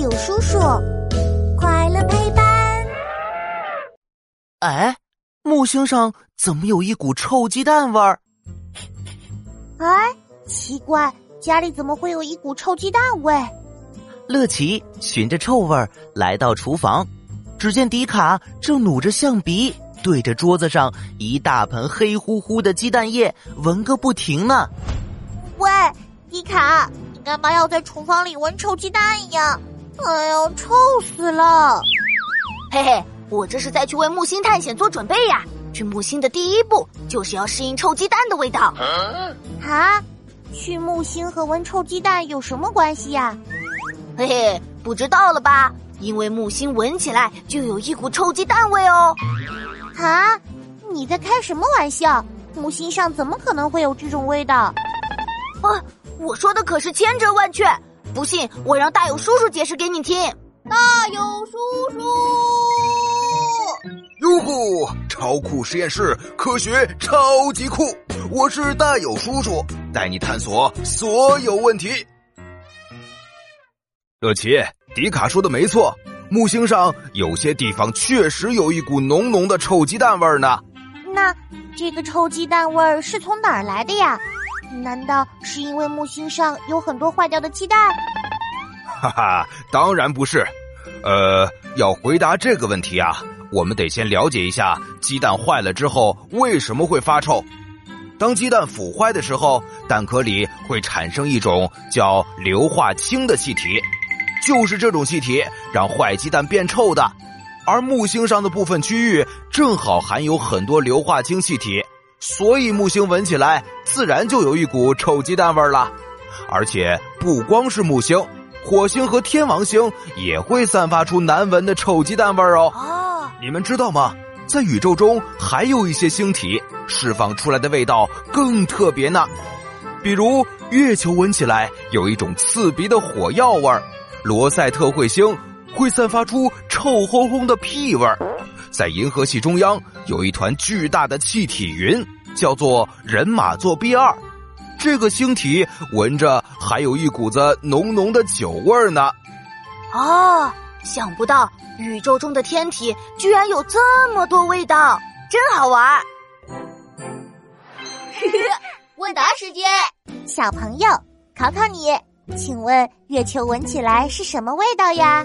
友叔叔，快乐陪伴。哎，木星上怎么有一股臭鸡蛋味儿？哎，奇怪，家里怎么会有一股臭鸡蛋味？乐奇循着臭味儿来到厨房，只见迪卡正努着象鼻，对着桌子上一大盆黑乎乎的鸡蛋液闻个不停呢。喂，迪卡，你干嘛要在厨房里闻臭鸡蛋呀？哎呦，臭死了！嘿嘿，我这是在去为木星探险做准备呀。去木星的第一步就是要适应臭鸡蛋的味道。啊，去木星和闻臭鸡蛋有什么关系呀？嘿嘿，不知道了吧？因为木星闻起来就有一股臭鸡蛋味哦。啊，你在开什么玩笑？木星上怎么可能会有这种味道？啊，我说的可是千真万确。不信，我让大友叔叔解释给你听。大友叔叔，哟呼！超酷实验室，科学超级酷！我是大友叔叔，带你探索所有问题。乐奇，迪卡说的没错，木星上有些地方确实有一股浓浓的臭鸡蛋味儿呢。那这个臭鸡蛋味儿是从哪儿来的呀？难道是因为木星上有很多坏掉的鸡蛋？哈哈，当然不是。呃，要回答这个问题啊，我们得先了解一下鸡蛋坏了之后为什么会发臭。当鸡蛋腐坏的时候，蛋壳里会产生一种叫硫化氢的气体，就是这种气体让坏鸡蛋变臭的。而木星上的部分区域正好含有很多硫化氢气体。所以木星闻起来自然就有一股臭鸡蛋味儿了，而且不光是木星，火星和天王星也会散发出难闻的臭鸡蛋味儿哦。哦，你们知道吗？在宇宙中还有一些星体释放出来的味道更特别呢，比如月球闻起来有一种刺鼻的火药味儿，罗塞特彗星会散发出臭烘烘的屁味儿。在银河系中央有一团巨大的气体云，叫做人马座 B 二。这个星体闻着还有一股子浓浓的酒味儿呢。哦，想不到宇宙中的天体居然有这么多味道，真好玩。问答时间，小朋友考考你，请问月球闻起来是什么味道呀？